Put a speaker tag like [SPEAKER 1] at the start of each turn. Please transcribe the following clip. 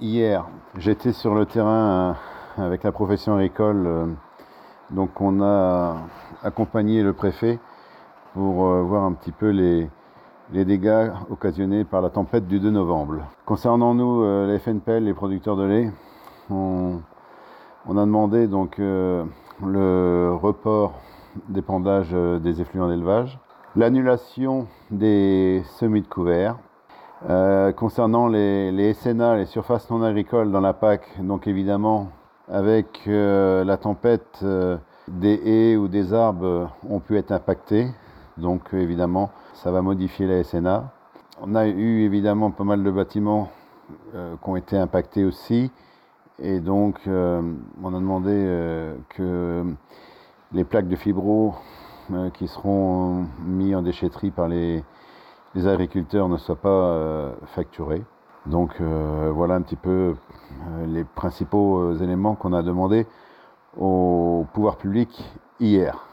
[SPEAKER 1] hier, j'étais sur le terrain euh, avec la profession agricole. euh, donc on a accompagné le préfet pour euh, voir un petit peu les, dégâts occasionnés par la tempête du 2 novembre. Concernant nous, les FNPL, les producteurs de lait, on, a demandé donc le report d'épandage euh, des effluents d'élevage, l'annulation des semis de couverts, euh, concernant les, SNA, les surfaces non agricoles dans la PAC, donc évidemment, avec euh, la tempête, euh, des haies ou des arbres ont pu être impactés. Donc évidemment, ça va modifier la SNA. On a eu évidemment pas mal de bâtiments qui ont été impactés aussi. Et donc, on a demandé que les plaques de fibro qui seront mis en déchetterie par les, les agriculteurs ne soient pas euh, facturées. Donc euh, voilà un petit peu euh, les principaux éléments qu'on a demandé au pouvoir public hier.